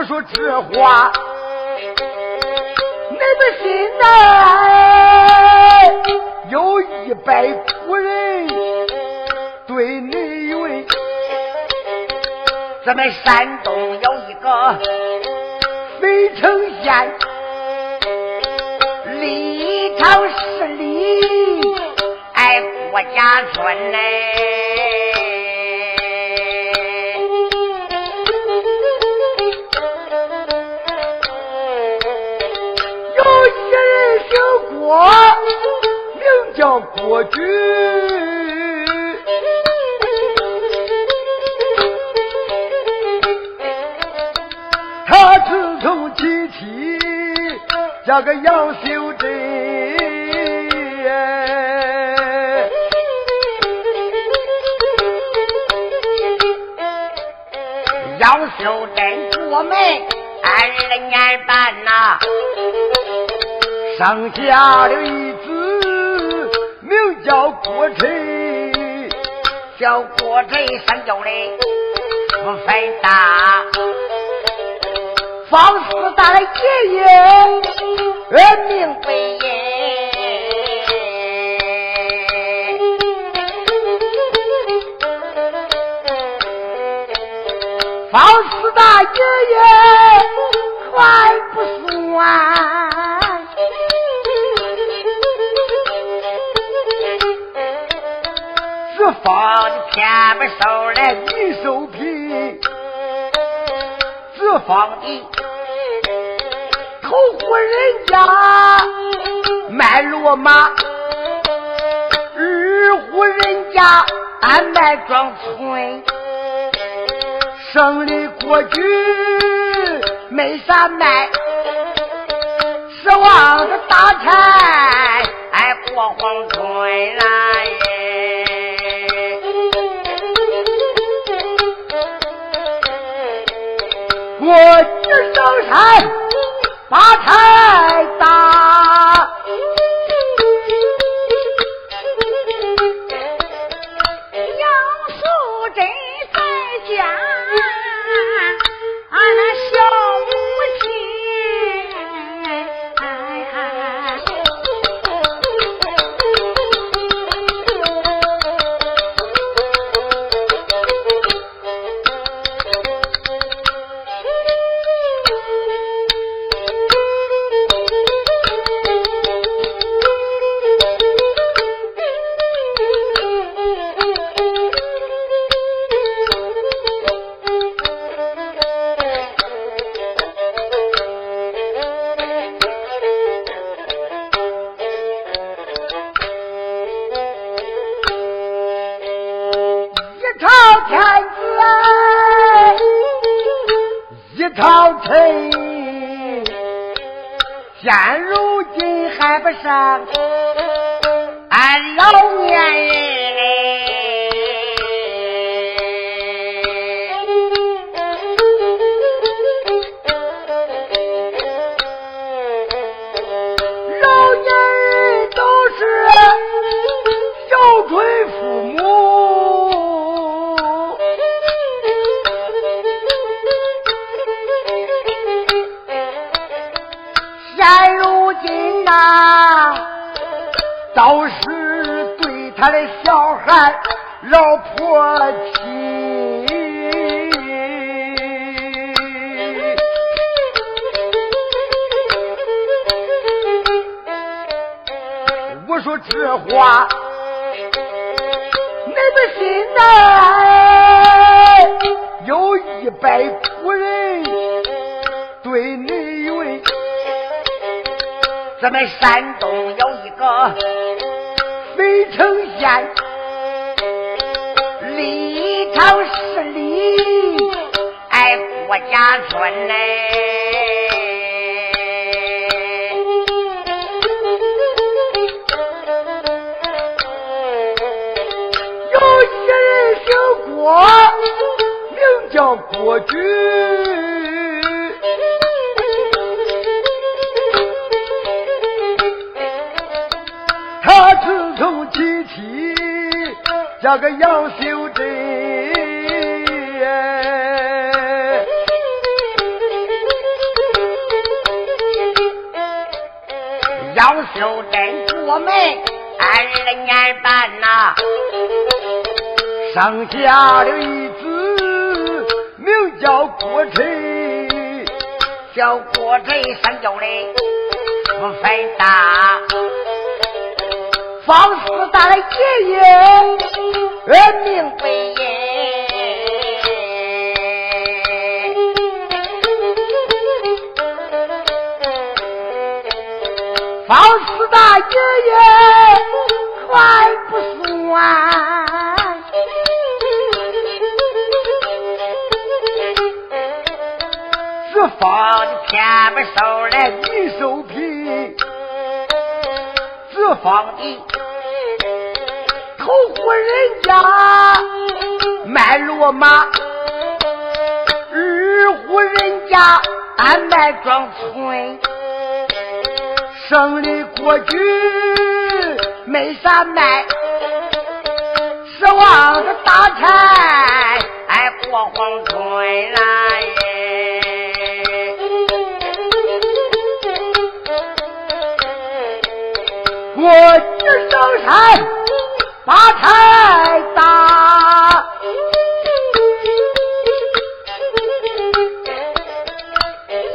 我说这话，你的心呐有一百夫人对你云，咱们山东有一个。肥城县立朝势力，哎，郭家村嘞，我名叫郭举。他自从娶妻这个杨秀珍。杨秀珍过门二年半呐、生下了一子，名叫郭晨，小郭晨生叫嘞不分大。方四大的爷爷，呃，名为爷。方四大爷爷还不算，方的天不收来女寿品，是方的。头户人家卖骡马，二户人家俺卖庄村，省里过去没啥卖，指望着大财哎过黄村来我一上山把柴打一套衬，现如今还不上俺老年。啊都是对他的小孩老婆亲。我说这话你们心呐有一百苦人咱们山东有一个肥城县，立场势力爱郭家村嘞。我名叫郭举，娶妻叫个杨秀珍，杨秀珍过门二年半呐。生下了一子，名叫郭晨，叫郭晨三叫嘞不分大，方四大的爷爷名为爷，方四大爷爷还不算。放的天不收来女收皮，只放的头户人家卖骡马，二户人家俺卖庄村，省里过去没啥卖，指望着大财哎过黄村来。我只上山他太大，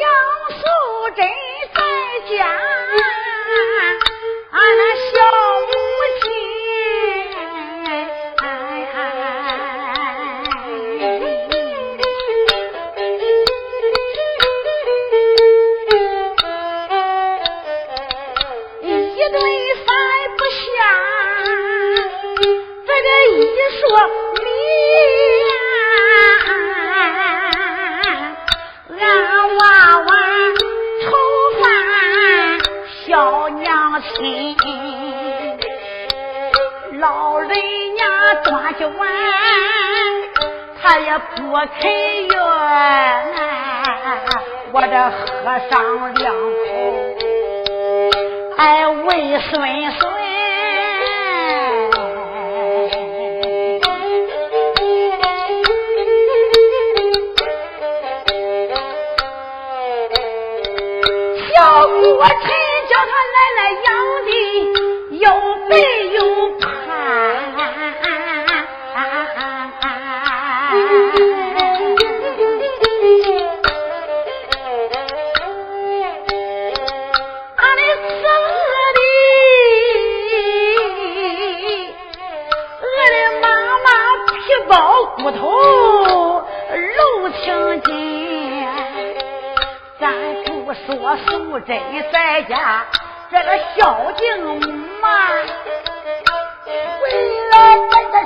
杨素贞在家，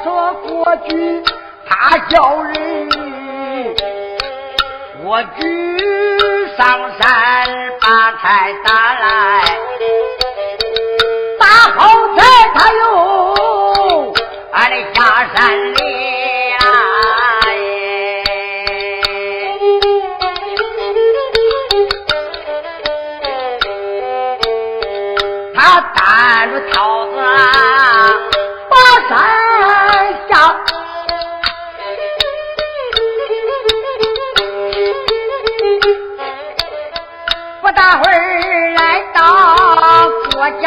说国君，他叫人我举上山把财打来，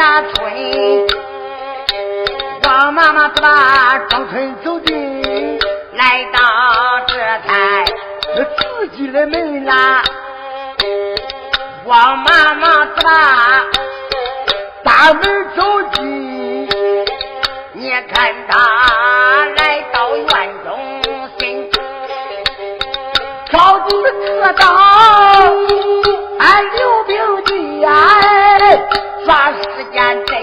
大村，王妈妈自把庄村走进，来到这台自己的门啦。王妈妈自把大门走进，你看他来到院中心，找住了刻刀，俺。时间在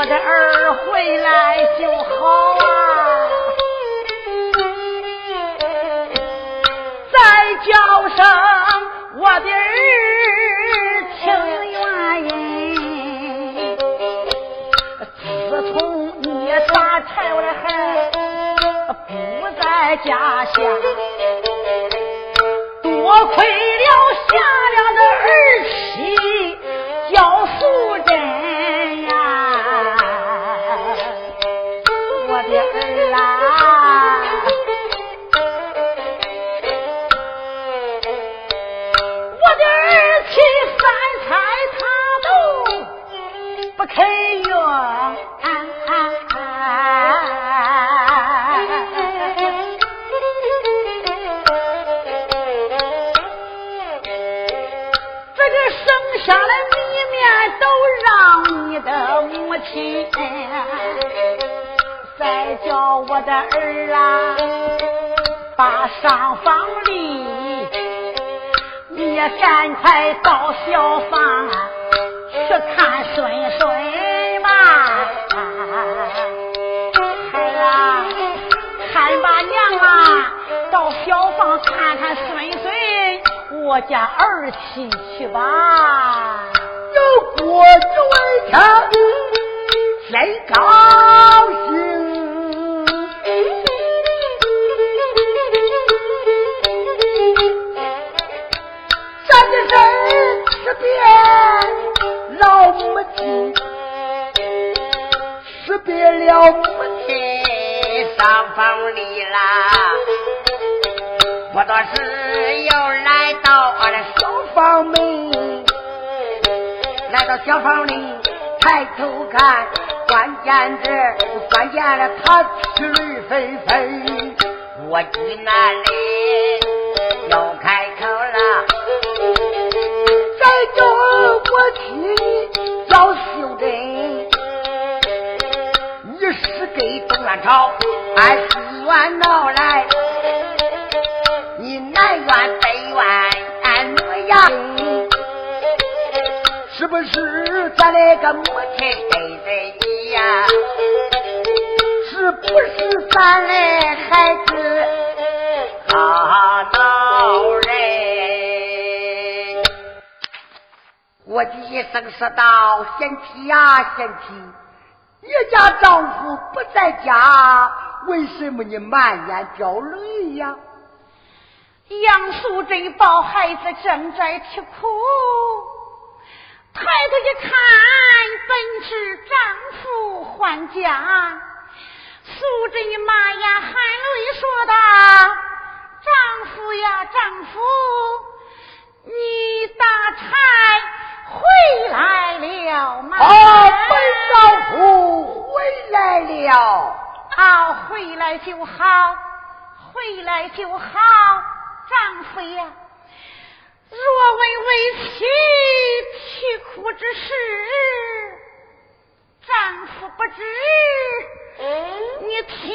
我的儿回来就好啊！再叫声我的儿情愿人。自从你打柴我的孩不在家乡，多亏了下亲再叫我的儿啊，把上房里，你也赶快到小房去看孙孙吧。孩啊，看吧娘啊，到小房看看孙孙，我家儿媳去吧。有过一天。真高兴，站起身识别老母亲，识别了母亲上房里啦。不多时又来到俺的小房门，来到小房里抬头看。关键这关键了，他气泪纷纷。我居那里要开口了，再叫我妻叫秀珍，你是给东南朝俺西院闹来，你南院北院俺哪样？是不是咱那个母亲？是不是咱的孩子好闹人？我的一声说道：“贤妻呀，贤妻，你家丈夫不在家，为什么你满眼掉泪呀？”杨素贞抱孩子正在吃苦。抬头一看，本是丈夫还家。素贞妈呀含泪说道：“丈夫呀，丈夫，你打差回来了吗？啊，本丈夫回来了。啊，回来就好，回来就好，丈夫呀。若问为妻啼哭之事，丈夫不知。你听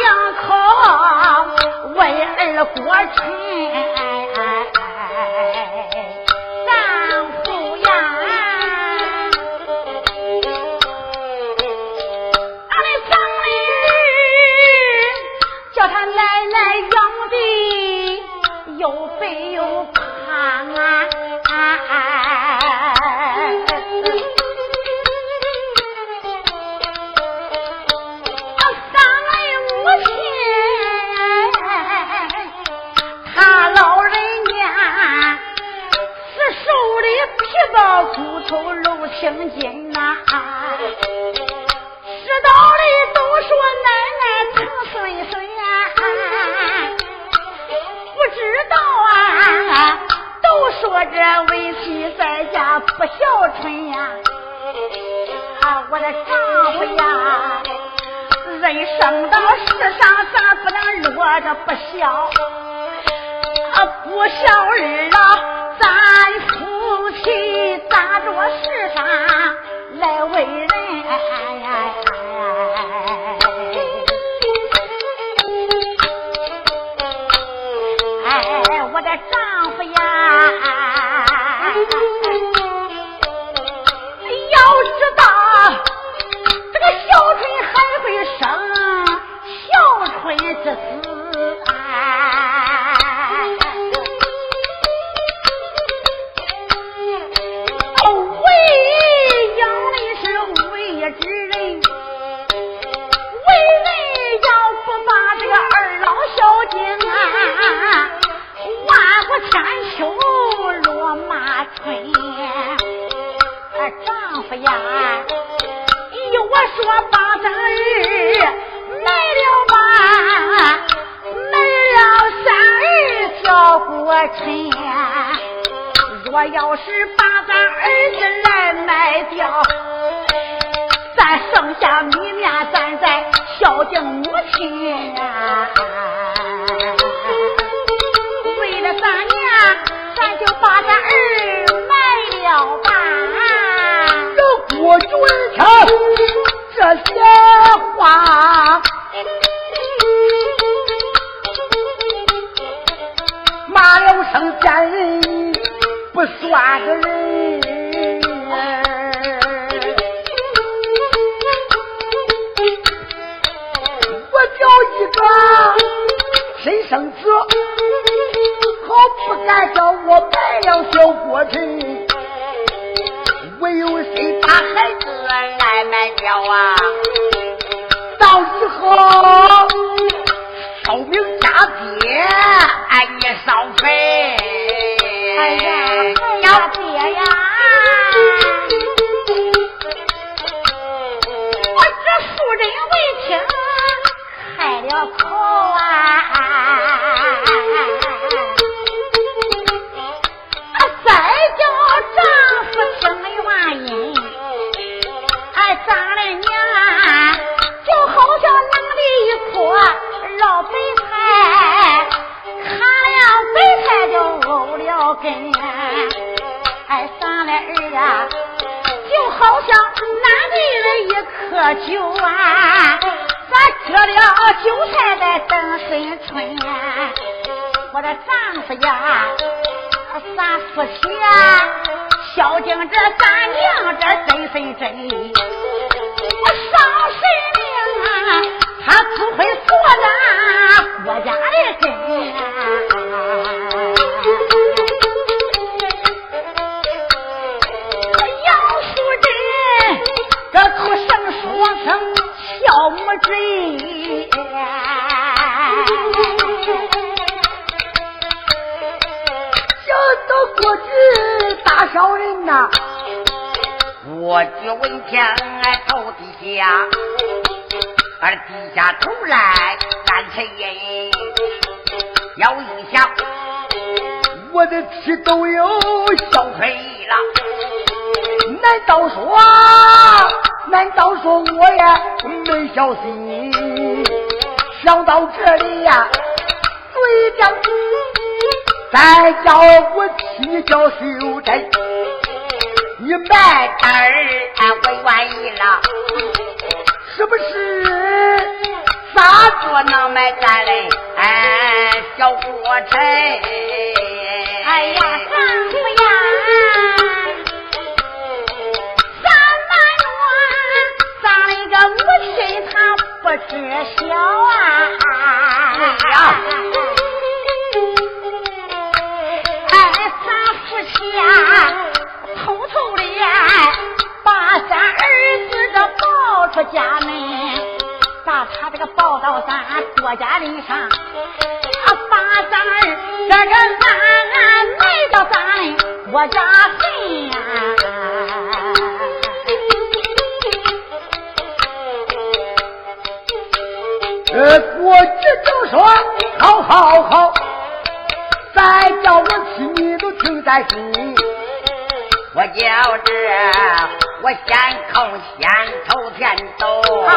呀。啊，不孝日啊，咱夫妻咋着世上钱。若要是把咱儿子来卖掉，咱剩下米面，咱再孝敬母亲呀。抓个人。我叫一个亲生子，好不敢叫我白了小过程。唯有谁把孩子来卖掉啊？到以后寿命加爹，哎，你少赔。哎呀哎，呀爹呀！我这妇人为情开了口啊！根，哎，咱的儿啊，就好像拿的了一颗酒啊，咱割了韭菜在等新春，我的丈夫呀。咱夫妻啊，孝敬这咱娘这真真真，我上神灵啊，他不会错咱国家的根。杨孝母真。过去大小人呐，我举问天哎头低下，而低下头来干沉吟。要一想，我的妻都有小腿了，难道说，难道说我也没小心？想到这里呀，嘴角。再叫我替你叫秀珍，你买单儿我愿意了，是不是？咋做能买单嘞？哎，小国臣，哎呀，丈夫那个母亲她不知晓啊。对呀。呀，偷偷的把咱儿子这抱出家门，把他这个抱到咱国家人上，啊，把咱儿这个安安埋到咱国家坟呀。呃，国际就说好好好，再叫我去你都听在心。我叫这我先空先头天走。啊，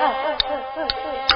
二二四四四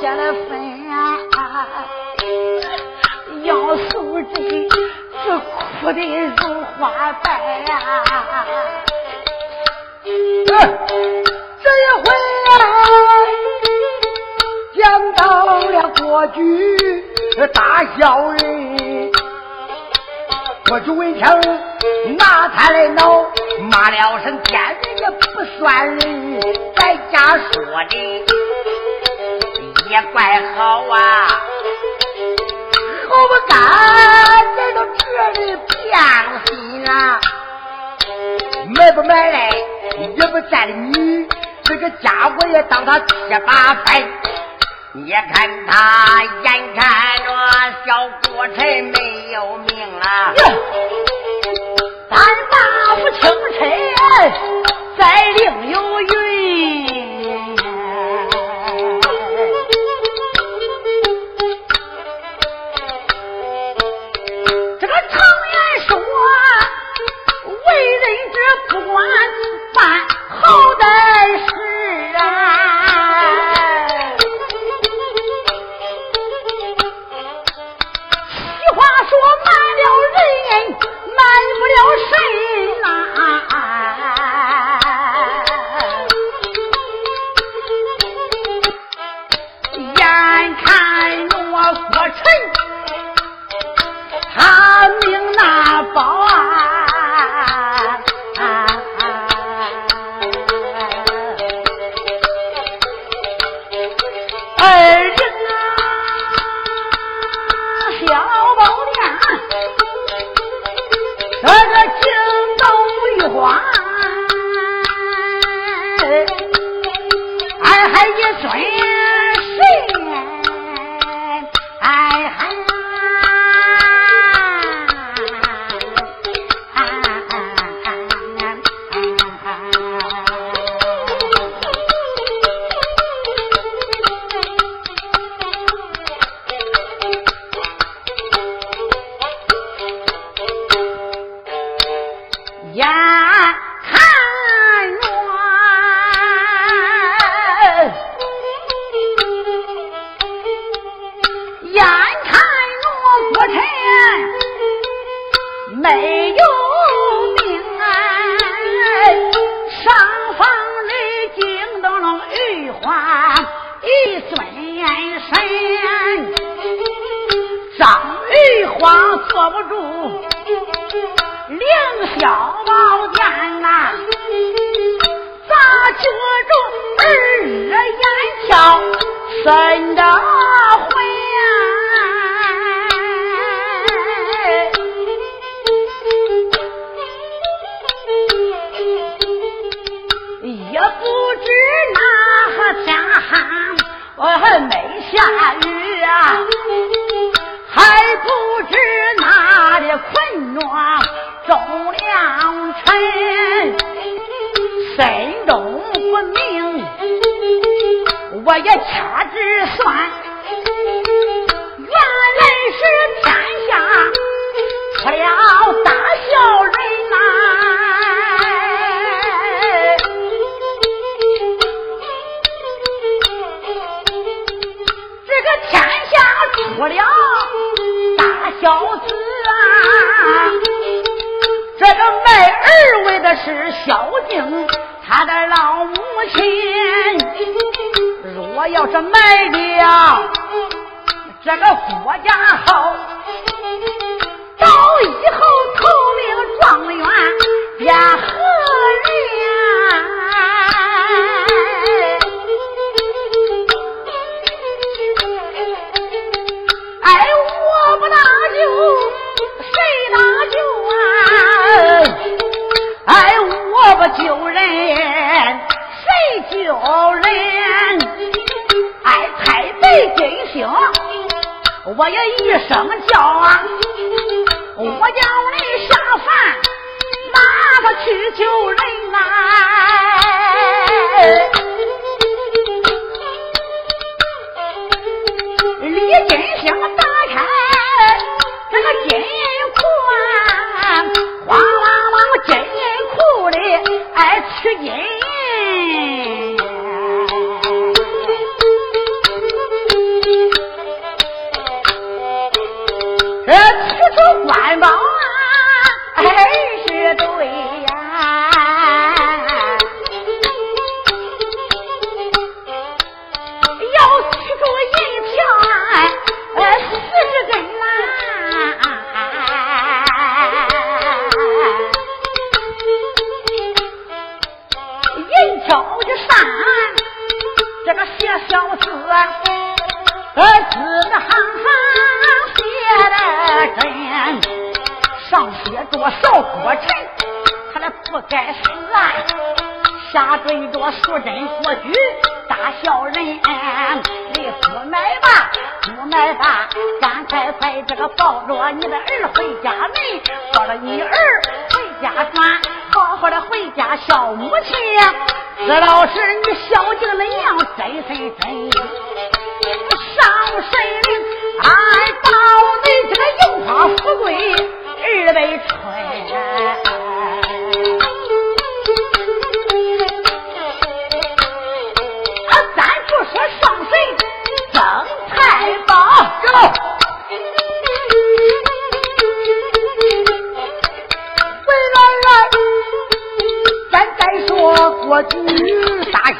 两下了分啊！杨素贞是哭的如花白呀、这一回啊，见到了国举大小人，国举闻听拿他来恼，骂了声贱人也不算人，在家说的也怪好啊，好不干来到这里变心啊！买不买来也不占的你，这个家伙也当他七八分。你看他眼看着小郭臣没有命了，咱大夫清晨再另有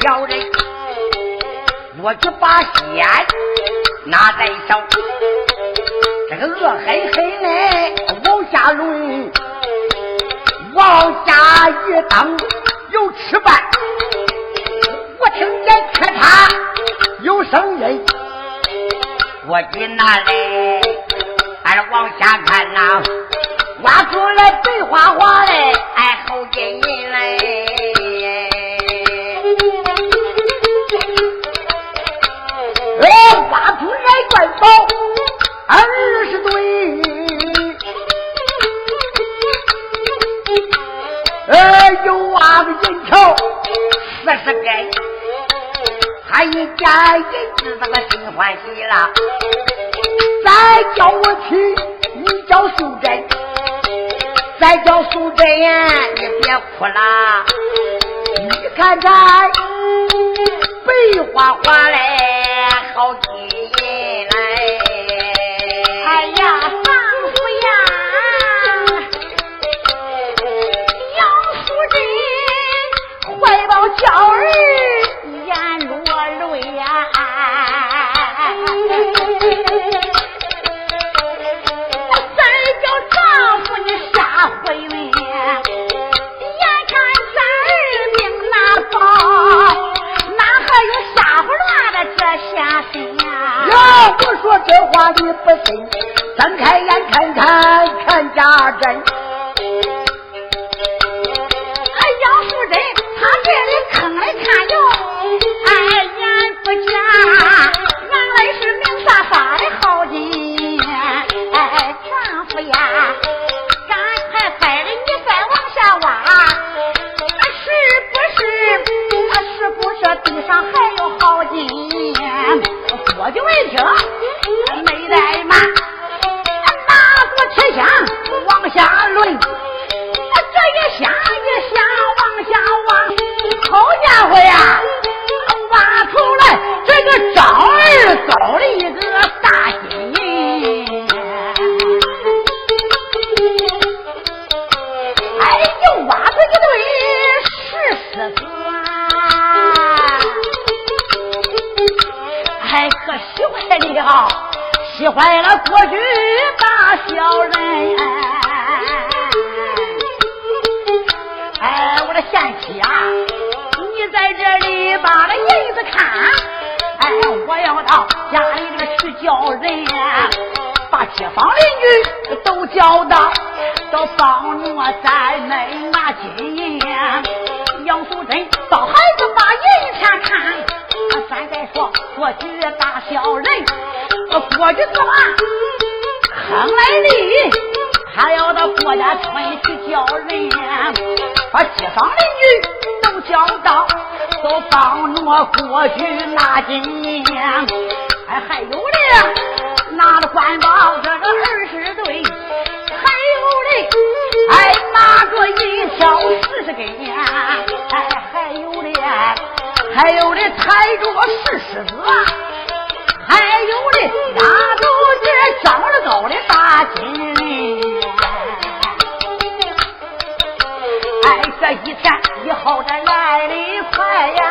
小人，我就把仙拿在手。这个恶狠狠的往下抡，往下一蹬有吃饭。我听见咔嚓有声音，我急拿来，还是往下看呐、挖出来白花花的，哎，好金银嘞。头，二十对。呃，有娃子银条四十根，还一家银子，道个心欢喜了。再叫我去，你叫素贞，再叫素贞，你别哭了。你看看，白花花嘞，好几。这话你不信，睁开眼看看看家珍。我就一听，没怠慢，拿过铁锨往下抡，我这一下一下往下挖，好家伙呀，挖出来这个张二高的一个喜坏了过去大小人。哎，我的贤妻啊，你在这里把那银子看，哎，我要到家里这个去叫人，把街坊邻居都叫到，都帮我咱们拿金银。杨素贞到孩子把银钱看。咱再说过去大小人，过去干嘛？坑来的，还要到郭家村去叫人，把街坊邻居都叫到，都帮我过去拿金银。哎，还有的拿着官宝这个二十对，还有的哎拿着一条四十根，哎，还有的。还有的抬着石狮子，还有的压着这张二高的大金铃。哎，这一天以后这来的快呀！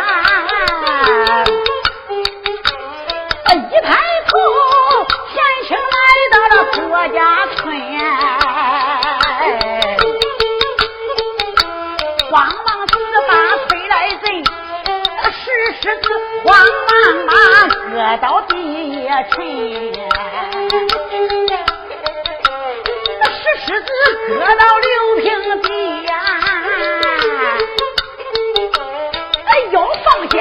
一抬头，前清来到了郭家村，慌忙石狮子慌忙忙搁到地沉，那石狮子搁到六平地呀，哎，又放下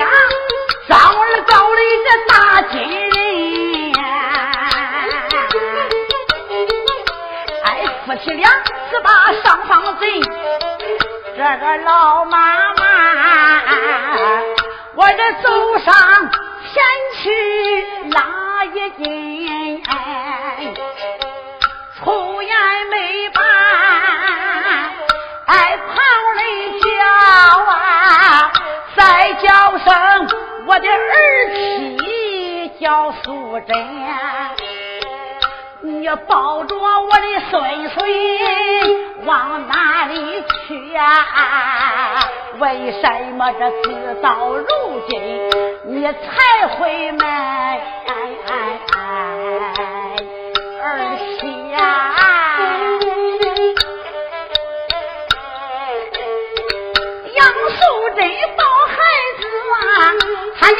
张二高的这大金人，哎，夫妻俩是把上房贼，这个老妈妈。我这走上前去拉一筋，出言没把，哎，旁人叫啊，再叫声我的儿妻叫素贞。你抱着我的孙孙往哪里去呀？为什么这事到如今你才回来？儿媳呀，杨素贞抱孩子啊，他也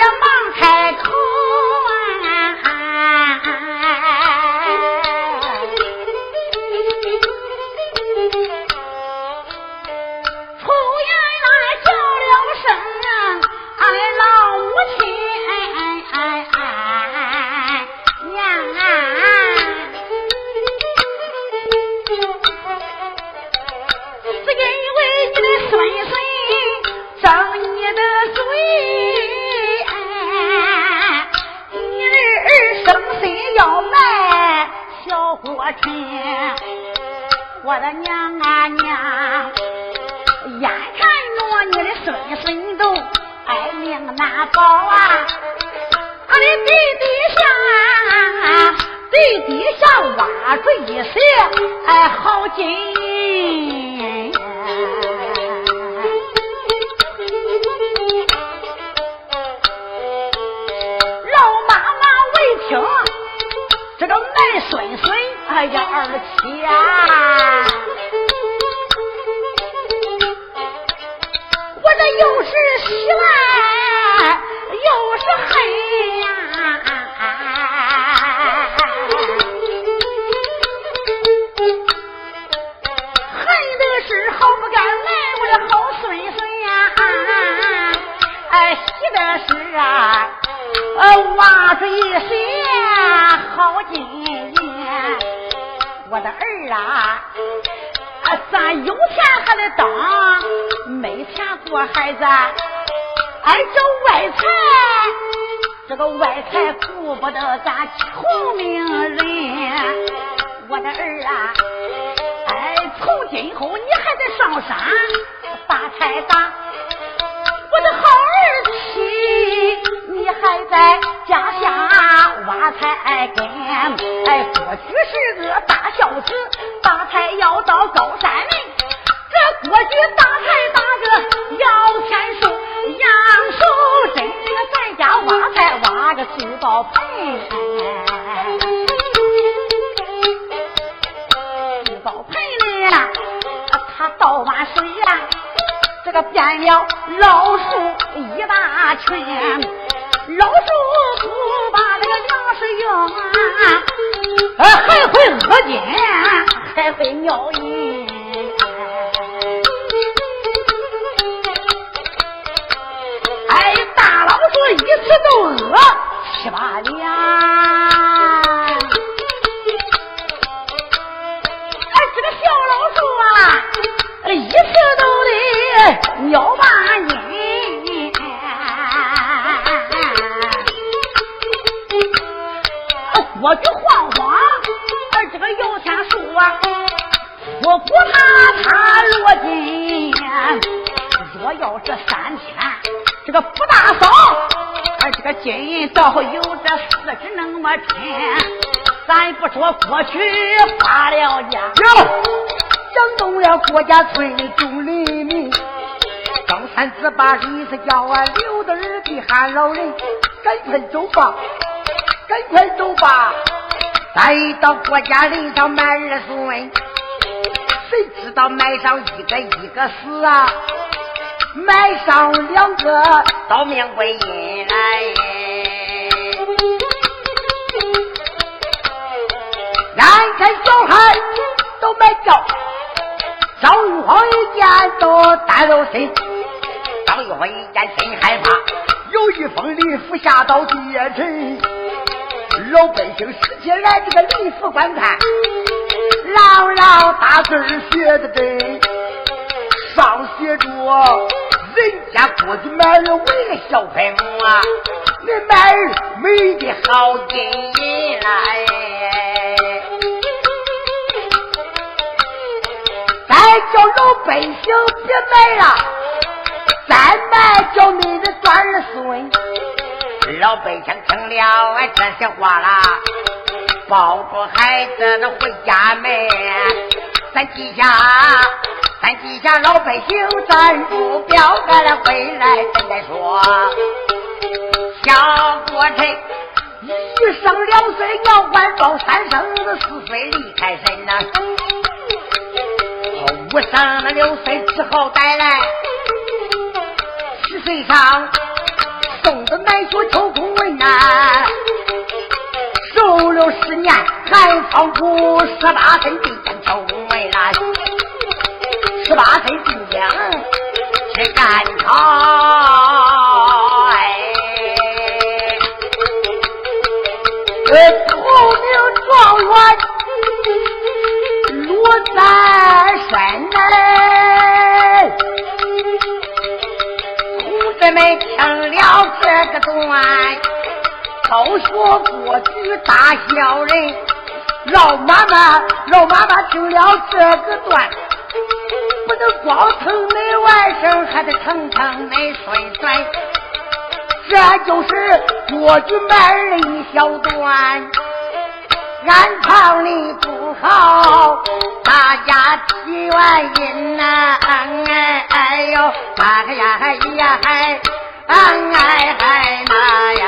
我的娘啊娘，眼看着你的孙孙都挨命难保啊！俺的地底下，地底下挖出一些哎好金，哎呀二七呀啊，咱有钱还得当，没钱做孩子。哎，这外财，这个外财顾不得咱穷命人。我的儿啊，哎，从今后你还得上山发财打。我的好儿媳，你还在家下挖菜根。哎，过去是个大孝子，发财要到高山门。这过去发财打个摇钱树。杨守贞，在家挖菜挖个珠宝盆，珠宝盆里他倒满水呀，这个变了老鼠一大群，老鼠不把这个粮食用啊，还会饿筋，还会尿银。哎，大老鼠。一次都饿七八两，么沉。咱不说过去发了家，哟，惊动了国家村众黎民。张三子把意思叫啊，刘德儿的喊老人，赶快走吧，赶快走吧，再到国家林上买儿孙，谁知道买上一个一个死啊？买上两个到命归阴来，俺看小孩都买轿，张玉华一见都担了身，张玉华一见真害怕，有一封礼服下到地城，老百姓拾起来这个礼服观看，朗朗大字写的真，上写着。人家过去买儿为了小朋友啊，你买儿没的好金银来，再叫老百姓别买了，再买叫你的孙儿孙。老百姓听了俺这些话啦，抱着孩子回家门，咱记下。咱记下老百姓，咱目标，俺俩回来咱再说。小国臣一生两岁要完报，三生四岁离开身呐。五生六岁之后带来，十岁上送的南学秋公文呐。受了十年，寒窗苦十八岁进秋公文啦。十八岁进京去赶考，哎，头名状元落在身来。同志们听了这个段，都说过去大小人。老妈妈，老妈妈听了这个段。不能光疼恁外甥，还得疼疼恁孙孙。这就是过去买儿一小段，赶唱你不好，大家起原因呐、啊，哎哎呦，哎呀哎呀嗨，哎哎嗨呀。